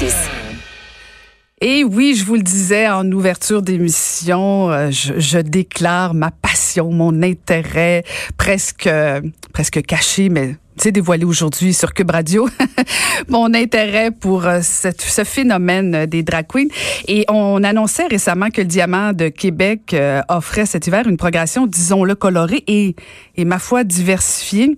106. Et oui, je vous le disais en ouverture d'émission, euh, je, je, déclare ma passion, mon intérêt presque presque caché, mais sais, dévoilé aujourd'hui sur Cube Radio mon intérêt pour euh, ce phénomène des drag queens. Et on annonçait récemment que le Diamant de Québec euh, offrait cet hiver une progression, disons-le, colorée et, et ma foi diversifiée,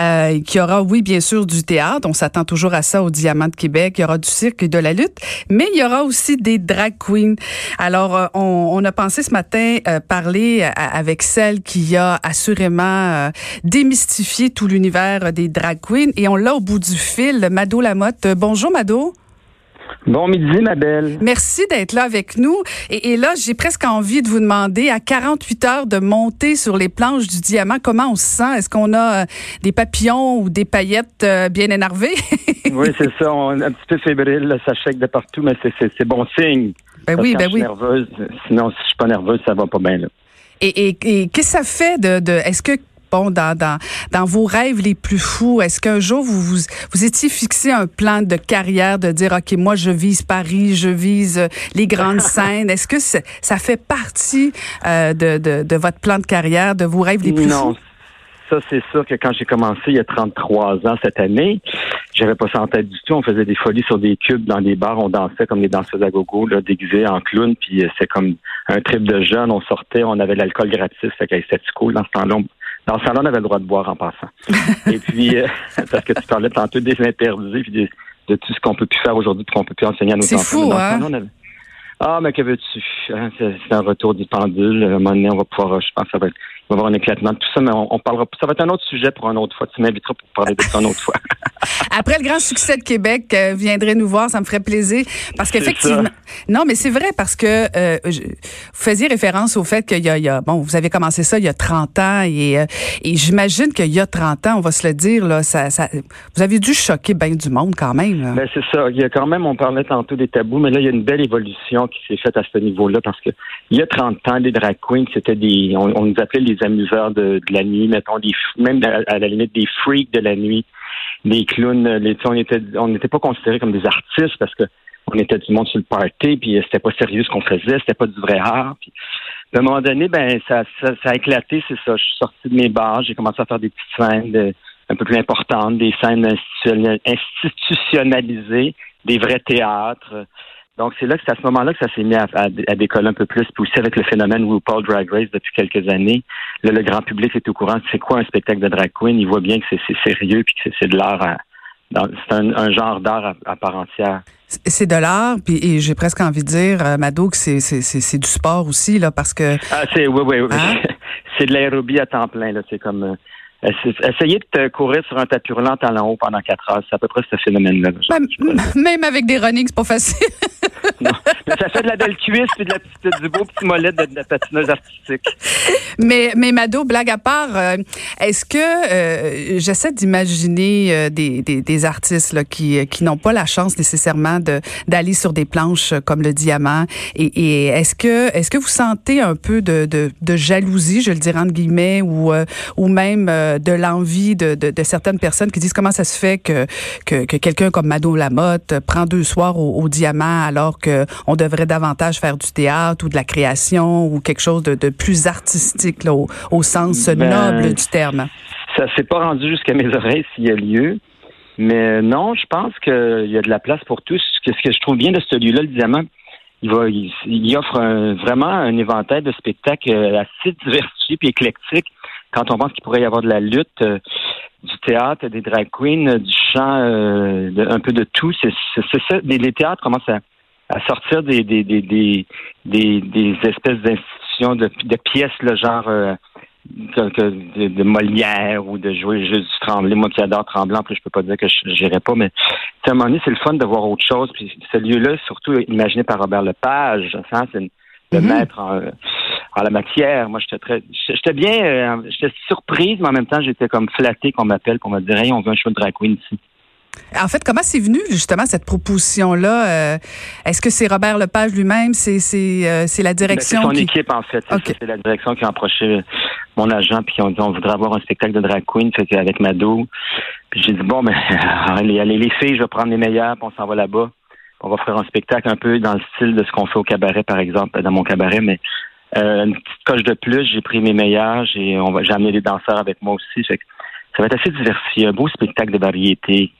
euh, qui aura, oui, bien sûr, du théâtre. On s'attend toujours à ça au Diamant de Québec. Il y aura du cirque et de la lutte, mais il y aura aussi des drag queens. Alors, euh, on, on, a pensé ce matin parler avec celle qui a assurément démystifié tout l'univers des drag queens. Et on l'a au bout du fil, Mado Lamotte. Bonjour, Mado. Bon midi, ma belle. Merci d'être là avec nous. Et, là, j'ai presque envie de vous demander, à 48 heures de monter sur les planches du diamant, comment on se sent? Est-ce qu'on a euh, des papillons ou des paillettes euh, bien énervées? oui, c'est ça. On est un petit peu fébrile, ça chèque de partout, mais c'est bon signe. Ben oui, ben je oui. Suis nerveuse, sinon, si je suis pas nerveuse, ça va pas bien, là. Et, et, et qu'est-ce que ça fait de, de est-ce que dans, dans, dans vos rêves les plus fous, est-ce qu'un jour vous, vous, vous étiez fixé un plan de carrière de dire, OK, moi, je vise Paris, je vise euh, les grandes scènes. Est-ce que ça fait partie euh, de, de, de, votre plan de carrière, de vos rêves les plus non. fous? Ça, c'est sûr que quand j'ai commencé il y a 33 ans cette année, j'avais pas ça en tête du tout. On faisait des folies sur des cubes dans des bars, on dansait comme des danseuses à gogo, là, déguisées en clown, puis euh, c'est comme un trip de jeunes. On sortait, on avait l'alcool gratis, fait c'était cool. Dans ce temps-là, dans ce salon, on avait le droit de boire en passant. Et puis, euh, parce que tu parlais tantôt des interdits, puis de, tout ce qu'on peut plus faire aujourd'hui, puis qu'on peut plus enseigner à nos enfants. C'est fou, hein? Ah, mais que veux-tu? Hein, c'est un retour du pendule. À un moment donné, on va pouvoir, je pense, ça va être va y avoir un éclatement de tout ça, mais on, parlera. Ça va être un autre sujet pour une autre fois. Tu m'inviteras pour parler de ça une autre fois. Après le grand succès de Québec, euh, viendrez nous voir, ça me ferait plaisir. Parce qu'effectivement. Non, mais c'est vrai parce que euh, vous faisiez référence au fait qu'il y, y, a. Bon, vous avez commencé ça il y a 30 ans et, euh, et j'imagine qu'il y a 30 ans, on va se le dire, là, ça, ça vous avez dû choquer bien du monde quand même. Ben, c'est ça. Il y a quand même, on parlait tantôt des tabous, mais là, il y a une belle évolution qui s'est faite à ce niveau-là parce que il y a 30 ans, les drag queens, c'était des. On, on nous appelait les amuseurs de, la nuit, mettons, des, même à, la limite des freaks de la nuit, des clowns. Les, on était, on n'était pas considérés comme des artistes parce que on était du monde sur le party, puis c'était pas sérieux ce qu'on faisait, c'était pas du vrai art. Puis, à un moment donné, ben ça, a éclaté, c'est ça. Je suis sorti de mes bars, j'ai commencé à faire des petites scènes un peu plus importantes, des scènes institutionnalisées, des vrais théâtres. Donc, c'est là que c'est à ce moment-là que ça s'est mis à, à, décoller un peu plus. Puis aussi avec le phénomène RuPaul Drag Race depuis quelques années, là, le grand public est au courant. C'est quoi un spectacle de drag queen? Il voit bien que c'est sérieux puis que c'est de l'art. C'est un, genre d'art à, part entière. C'est de l'art, puis j'ai presque envie de dire, euh, Mado, que c'est du sport aussi, là, parce que. Ah, c'est oui, oui, oui. Hein? c'est de l'aérobie à temps plein, là. C'est comme. Essayer de courir sur un tapis roulant en haut pendant quatre heures, c'est à peu près ce phénomène-là. Même avec des running, c'est pas facile. non. Mais ça fait de la belle cuisse et de la petite, du beau petit mollet de, la patineuse artistique. Mais, mais Mado, blague à part, euh, est-ce que euh, j'essaie d'imaginer euh, des, des, des, artistes là, qui, qui n'ont pas la chance nécessairement de d'aller sur des planches comme le diamant et, et est-ce que est-ce que vous sentez un peu de, de, de jalousie, je le dirais entre guillemets, ou ou même de l'envie de, de, de, certaines personnes qui disent comment ça se fait que, que, que quelqu'un comme Mado Lamotte prend deux soirs au, au diamant alors qu'on devrait davantage faire du théâtre ou de la création ou quelque chose de, de plus artistique là, au, au, sens ben, noble du terme? Ça s'est pas rendu jusqu'à mes oreilles s'il y a lieu. Mais non, je pense qu'il y a de la place pour tous. Ce que je trouve bien de ce lieu-là, le Diamant, il, va, il, offre vraiment un éventail de spectacles assez diversifié et éclectique quand on pense qu'il pourrait y avoir de la lutte, euh, du théâtre, des drag queens, du chant, euh, un peu de tout, c'est ça. Les, théâtres commencent à, sortir des, des, des, des, des, espèces d'institutions, de, de, pièces, le genre euh, de, de, Molière ou de jouer juste du Tremblay. Moi qui adore Tremblant, plus je peux pas dire que je n'irai pas, mais à un moment donné, c'est le fun de voir autre chose. Puis ce lieu-là, surtout imaginé par Robert Lepage, hein, c'est le mm-hmm. maître en, en la matière. Moi, j'étais très, j'étais bien, euh, j'étais surprise, mais en même temps, j'étais comme flatté qu'on m'appelle, qu'on me dise, hey, on veut un show de drag queen ici. En fait, comment c'est venu justement cette proposition-là? Euh, Est-ce que c'est Robert Lepage lui-même? C'est c'est euh, c'est la ben, direction. C'est son équipe en fait. C'est la direction qui a approché mon agent puis on dit on voudrait avoir un spectacle de drag queen fait avec Mado. Puis j'ai dit bon ben allez, allez les filles, je vais prendre les meilleures, puis on s'en va là-bas. on va faire un spectacle un peu dans le style de ce qu'on fait au cabaret, par exemple, dans mon cabaret, mais euh, une petite coche de plus, j'ai pris mes meilleurs, j'ai on va j'ai amené des danseurs avec moi aussi. ça va être assez diversifié, un beau spectacle de variété.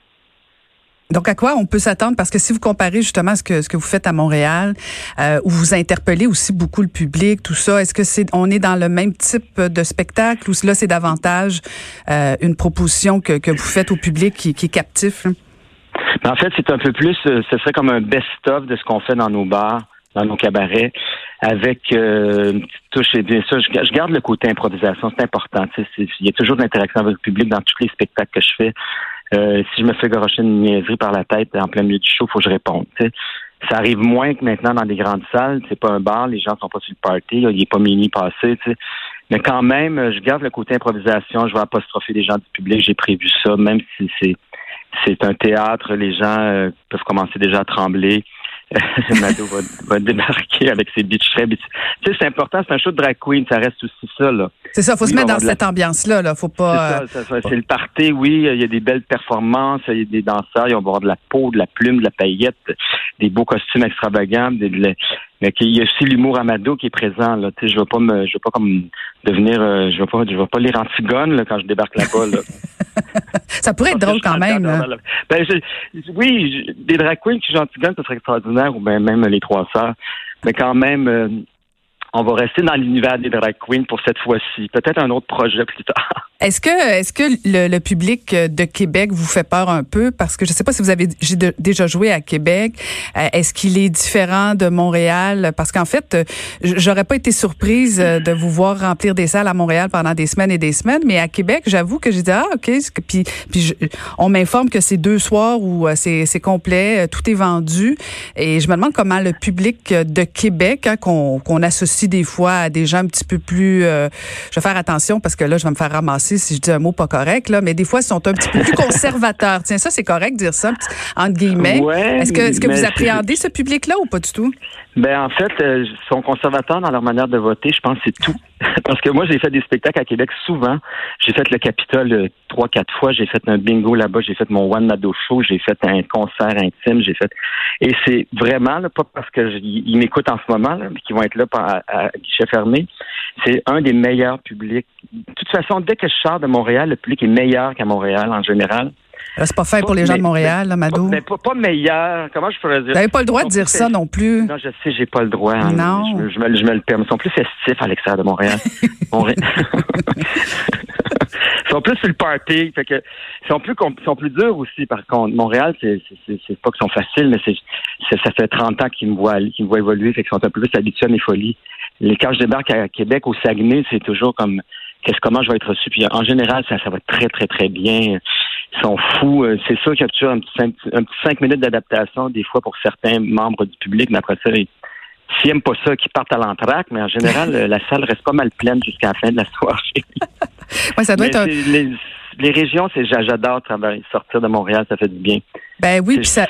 Donc, à quoi on peut s'attendre? Parce que si vous comparez justement ce que, ce que vous faites à Montréal, euh, où vous interpellez aussi beaucoup le public, tout ça, est-ce que c'est on est dans le même type de spectacle ou là, c'est davantage euh, une proposition que, que vous faites au public qui, qui est captif? Ben, en fait, c'est un peu plus, euh, ce serait comme un best-of de ce qu'on fait dans nos bars, dans nos cabarets, avec euh, une touche. Et bien sûr, je, garde le côté improvisation, c'est important. Il y a toujours de l'interaction avec le public dans tous les spectacles que je fais. Euh, si je me fais garocher une niaiserie par la tête en plein milieu du show, faut que je réponde. Ça arrive moins que maintenant dans des grandes salles. C'est pas un bar, les gens sont pas sur le party, il est pas mini passé. Mais quand même, je garde le côté improvisation. Je vais apostropher les gens du public. J'ai prévu ça, même si c'est c'est un théâtre. Les gens euh, peuvent commencer déjà à trembler. Mado va, va, débarquer avec ses beach Tu sais, c'est important, c'est un show de drag queen, ça reste aussi ça, là. C'est ça, faut se mettre dans cette ambiance-là, là. Faut pas. C'est le party, oui. Il y a des belles performances, il y a des danseurs, ils vont avoir de la peau, de la plume, de la paillette, des beaux costumes extravagants, des, mais il y a aussi l'humour amado qui est présent. Là. Tu sais, je veux pas me, je veux pas comme devenir, euh, je veux pas, je veux pas lire Antigone là, quand je débarque là-bas. Là. ça pourrait être drôle quand même. Ben, oui, des drag queens qui jouent Antigone, ce serait extraordinaire, ou ben, même les trois sœurs. Mais quand même, euh, on va rester dans l'univers des drag queens pour cette fois-ci. Peut-être un autre projet plus tard. Est-ce que, est-ce que le, public de Québec vous fait peur un peu? Parce que je ne sais pas si vous avez déjà joué à Québec. Euh, est-ce qu'il est différent de Montréal? Parce qu'en fait, j'aurais pas été surprise euh, de vous voir remplir des salles à Montréal pendant des semaines et des semaines, mais à Québec, j'avoue que j'ai dit ah ok. Puis, puis on m'informe que c'est deux soirs où euh, c'est, c'est complet, tout est vendu, et je me demande comment le public de Québec, hein, qu'on, qu'on associe des fois à des gens un petit peu plus, je vais faire attention parce que là, je vais me faire ramasser si je dis un mot pas correct, là, mais des fois, ils sont un petit peu plus conservateurs. Tiens, ça, c'est correct de dire ça, entre guillemets. est-ce que, est-ce que vous appréhendez ce public-là ou pas du tout? Ben en fait, euh, ils sont conservateurs dans leur manière de voter. Je pense que c'est tout. Parce que moi, j'ai fait des spectacles à Québec souvent. J'ai fait le Capitole euh, trois, quatre fois. J'ai fait un bingo là-bas. J'ai fait mon One Mado Show. J'ai fait un concert intime. J'ai fait. Et c'est vraiment pas parce que ils m'écoutent en ce moment, là, qu'ils vont être là à, à guichet fermé. C'est un des meilleurs publics. De toute façon, dès que je sors de Montréal, le public est meilleur qu'à Montréal en général. C'est pas fait pour les gens de Montréal, là, Mado. Mais pas, meilleur. Comment je pourrais dire? Vous n'avez pas le droit de dire ça non plus. Non, je sais, j'ai pas le droit. Hein. Non. Je, me, je, me, le permets. Ils sont plus festifs à l'extérieur de Montréal. ils sont plus sur le party. Fait que, ils sont plus, ils sont plus durs aussi, par contre. Montréal, c'est, c'est, pas qu'ils sont faciles, mais c'est, ça fait 30 ans qu'ils me voient, qu'ils me voient évoluer. Fait qu'ils sont un peu plus habitués à mes folies. Les, quand je débarque à Québec, au Saguenay, c'est toujours comme, qu'est-ce, comment je vais être reçu? Puis en général, ça, ça va très, très, très bien sont fous. Euh, c'est sûr qu'il y a toujours un petit, cinq, un petit cinq minutes d'adaptation, des fois, pour certains membres du public, mais après ça, s'ils n'aiment pas ça, qu'ils partent à l'entraque, mais en général, la salle reste pas mal pleine jusqu'à la fin de la soirée. ouais, ça doit être les, régions, c'est j'adore sortir de Montréal, ça fait du bien. Ben oui, puis ça,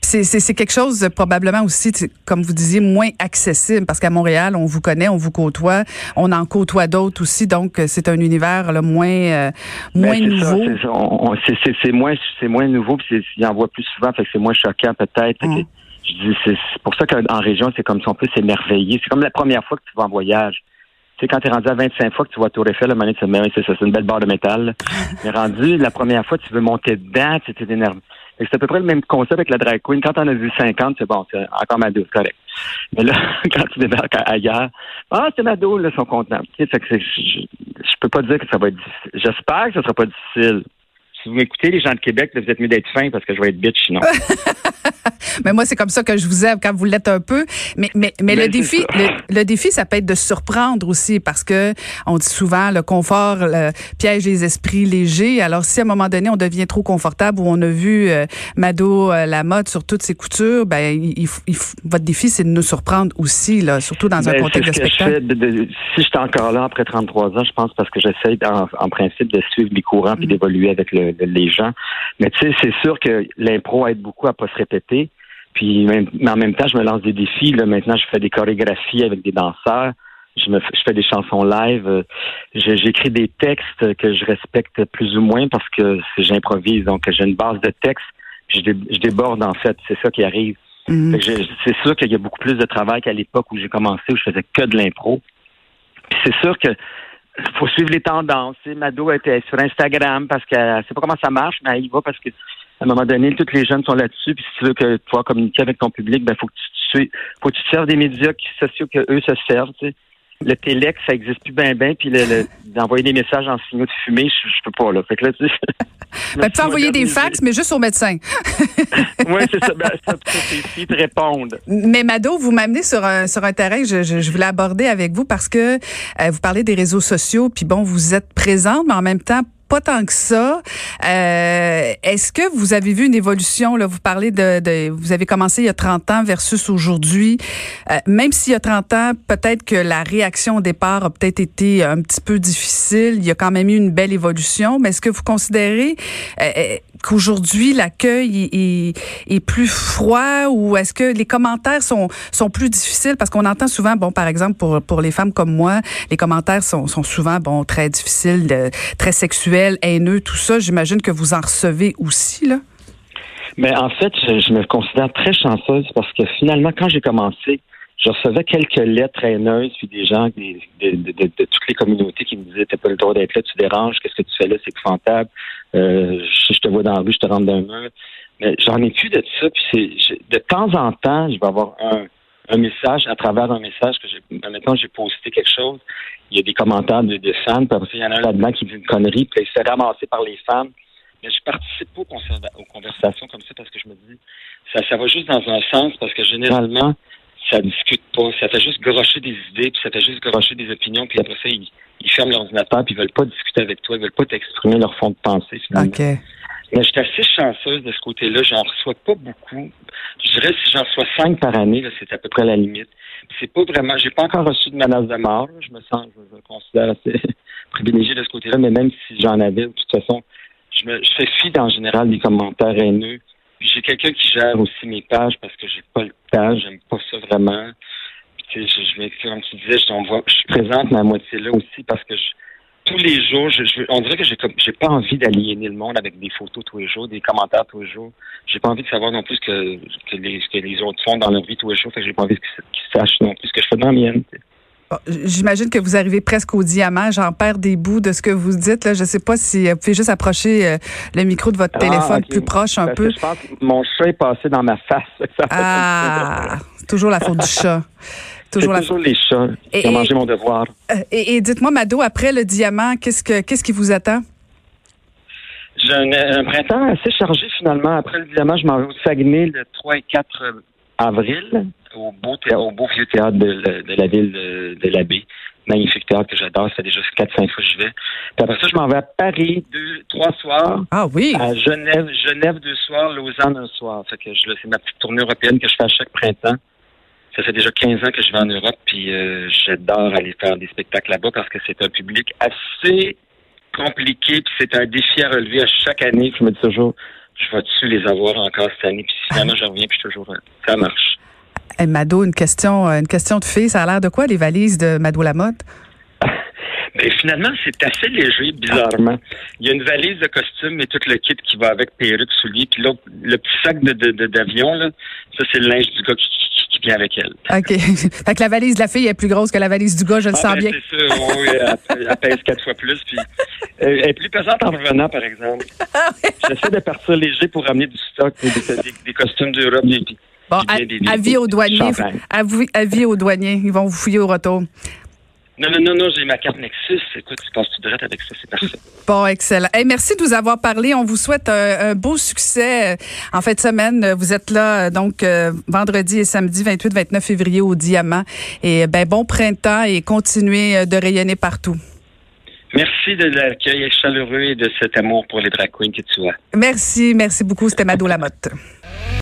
c'est quelque chose probablement aussi, comme vous disiez, moins accessible parce qu'à Montréal, on vous connaît, on vous côtoie, on en côtoie d'autres aussi, donc euh, c'est un univers là, moins euh, ben, moins nouveau. C'est moins c'est moins nouveau, puis il en voit plus souvent, fait que c'est moins choquant peut-être. Hum. Je dis c'est pour ça qu'en région, c'est comme si on peut s'émerveiller. C'est comme la première fois que tu vas en voyage. Tu sais, quand tu es rendu à 25 fois que tu vois Tour Eiffel, le moment c'est ça, c'est une belle barre de métal. Mais rendu, la première fois, tu veux monter dedans, tu es énervé. C'est à peu près le même concept avec la drag queen. Quand on a vu 50, c'est bon, c'est encore Mado, correct. Mais là, quand tu débarques ailleurs, ah, c'est Mado, là, ils sont contents. je, je peux pas dire que ça va être difficile. J'espère que ce sera pas difficile si vous m'écoutez, les gens de Québec, vous êtes mieux d'être fin parce que je vais être bitch sinon. mais moi, c'est comme ça que je vous aime quand vous l'êtes un peu. Mais, mais, mais, le défi, le, défi, ça peut être de surprendre aussi parce que on dit souvent le confort le piège les esprits légers. Alors, si à un moment donné, on devient trop confortable ou on a vu euh, Mado euh, la mode sur toutes ses coutures, ben, il, votre défi, c'est de nous surprendre aussi, là, surtout dans un ben, contexte de spectacle. si je suis encore là après 33 ans, je pense parce que j'essaie en, en, principe de suivre les courants puis mm. d'évoluer avec le, les gens. Mais tu sais, c'est sûr que l'impro aide beaucoup à pas se répéter. Puis, mais en même temps, je me lance des défis. Là, maintenant, je fais des chorégraphies avec des danseurs. Je, me, je fais des chansons live. J'écris des textes que je respecte plus ou moins parce que j'improvise. Donc, j'ai une base de texte. Je, je déborde, en fait. C'est ça qui arrive. Mm. C'est sûr qu'il y a beaucoup plus de travail qu'à l'époque où j'ai commencé, où je faisais que de l'impro. c'est sûr que faut suivre les tendances. Mado était sur Instagram parce qu'elle sait pas comment ça marche, mais elle y va parce que à un moment donné, tous les jeunes sont là-dessus. Puis si tu veux que pouvoir communiquer avec ton public, ben faut que tu, faut que tu te serves des médias sociaux que eux se servent. Tu le téléx, ça existe plus bien, bien, puis d'envoyer des messages en signaux de fumée, je, je peux pas, là. Fait que là, tu ben, peux envoyer des fax, mais juste aux médecins. oui, c'est ça. Ben, ça, c'est te répondre. Mais Mado, vous m'amenez sur un, sur un terrain que je, je, voulais aborder avec vous parce que euh, vous parlez des réseaux sociaux, puis bon, vous êtes présente, mais en même temps pas tant que ça. Euh, Est-ce que vous avez vu une évolution? Là, vous parlez de, de vous avez commencé il y a 30 ans versus aujourd'hui. Euh, même s'il y a 30 ans, peut-être que la réaction au départ a peut-être été un petit peu difficile. Il y a quand même eu une belle évolution. Mais est-ce que vous considérez euh, euh qu'aujourd'hui l'accueil est, est, plus froid ou est-ce que les commentaires sont, sont plus difficiles? Parce qu'on entend souvent, bon, par exemple, pour, pour les femmes comme moi, les commentaires sont, sont souvent, bon, très difficiles, très sexuels haineux, tout ça, j'imagine que vous en recevez aussi, là? Mais en fait, je, me considère très chanceuse parce que finalement, quand j'ai commencé, je recevais quelques lettres haineuses, puis des gens de, toutes les communautés qui me disaient T'as pas le droit d'être là, tu déranges, qu'est-ce que tu fais là, c'est épouvantable. Euh, je, te vois dans la rue, je te rentre d'un mur. Mais j'en ai plus de ça, puis c'est de temps en temps, je vais avoir un, un message à travers un message que j'ai. Maintenant, j'ai posté quelque chose. Il y a des commentaires de, de fans. Puis il y en a un là-dedans qui dit une connerie. Puis il se fait ramasser par les fans. Mais je participe pas aux, conversations comme ça parce que je me dis, ça, ça va juste dans un sens parce que généralement, ça discute pas. Ça fait juste grocher des idées, puis ça fait juste grocher des opinions, puis après ça, ils, ils ferment l'ordinateur, puis ils veulent pas discuter avec toi, ils veulent pas t'exprimer leur fond de pensée, finalement. Mais je suis assez chanceuse de ce côté-là. J'en reçois pas beaucoup. Je dirais si j'en reçois cinq par année, c'est à peu près la limite. C'est pas vraiment. J'ai pas encore reçu de menace de mort. Je me sens, je considère assez privilégié de ce côté-là. Mais même si j'en avais, de toute façon, je me, je fais fi en général des commentaires haineux. J'ai quelqu'un qui gère aussi mes pages parce que j'ai pas le temps. J'aime pas ça vraiment. Puis, je, je, comme tu disais, je, je suis présente ma moitié là aussi parce que je tous les jours, je, on dirait que j'ai j'ai pas envie d'aliéner le monde avec des photos tous les jours, des commentaires tous les jours. J'ai pas envie de savoir non plus que, que, les, que les autres font dans leur vie tous les jours. Fait que j'ai pas envie qu'ils sachent non plus ce que je fais dans la mienne. J'imagine que vous arrivez presque au diamant. J'en perds des bouts de ce que vous dites. Là. Je ne sais pas si vous pouvez juste approcher euh, le micro de votre ah, téléphone plus proche un peu. Je pense que mon chat est passé dans ma face. ah, toujours la faute du chat. Toujours, toujours les chats qui ont mangé mon devoir. Euh, et, dites-moi, Mado, après le diamant, qu'est-ce que qu'est-ce qui vous attend? J'ai un, printemps assez chargé finalement. Après le diamant, je m'en vais au Saguenay le 3 et 4 avril au beau, au beau vieux théâtre de, la ville de, de l'Abbé. Magnifique théâtre que j'adore. Ça fait déjà 4-5 fois que je vais. Puis après ça, je m'en vais à Paris deux, trois soirs. Ah oui. À Genève, Genève deux soirs, Lausanne un soir. Fait que c'est ma petite tournée européenne que je fais à chaque printemps. Ça fait déjà 15 ans que je vais en Europe, puis euh, j'adore aller faire des spectacles là-bas parce que c'est un public assez compliqué, puis c'est un défi à relever à chaque année. je me dis toujours, je vais-tu les avoir encore cette année, puis finalement je reviens, puis toujours, euh, ça marche. Mado, une question, euh, une question de fille, ça a l'air de quoi les valises de Mado Lamotte? Mais finalement, c'est assez léger, bizarrement. Il y a une valise de costume et tout le kit qui va avec perruque, souliers. Puis l'autre, le petit sac de, d'avion, là, ça, c'est le linge du gars qui, avec elle. OK. fait que la valise de la fille est plus grosse que la valise du gars, je le ah, sens ben, bien. C'est ça, oui, elle, pèse quatre fois plus. Puis, elle est plus pesante en revenant, par exemple. Ah J'essaie de partir léger pour ramener du stock, des, costumes d'Europe, des, Bon, avis aux douaniers. Avis aux douaniers. Ils vont vous fouiller au retour. Non, non, non, non, j'ai ma carte Nexus. Écoute, tu passes tout droit avec ça, c'est parfait. Bon, excellent. merci de nous avoir parlé. On vous souhaite un, beau succès en fin de semaine. Vous êtes là, donc, euh, vendredi et samedi, 28-29 février au Diamant. Et ben, bon printemps et continuez euh, de rayonner partout. Merci de l'accueil chaleureux et de cet amour pour les drag queens que tu as. Merci, merci beaucoup. C'était Mado Lamotte.